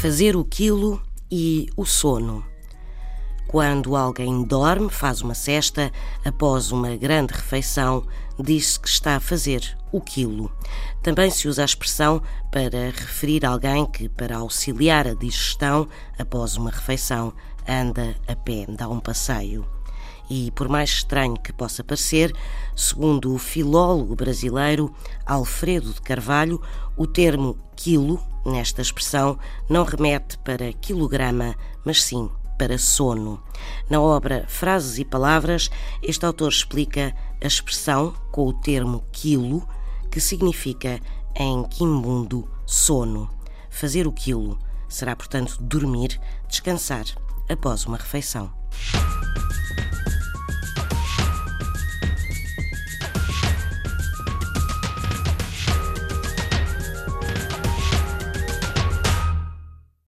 Fazer o quilo e o sono. Quando alguém dorme, faz uma cesta, após uma grande refeição, diz-se que está a fazer o quilo. Também se usa a expressão para referir alguém que, para auxiliar a digestão após uma refeição, anda a pé, dá um passeio. E, por mais estranho que possa parecer, segundo o filólogo brasileiro Alfredo de Carvalho, o termo quilo, nesta expressão, não remete para quilograma, mas sim para sono. Na obra Frases e Palavras, este autor explica a expressão com o termo quilo, que significa em quimbundo sono. Fazer o quilo será, portanto, dormir, descansar após uma refeição.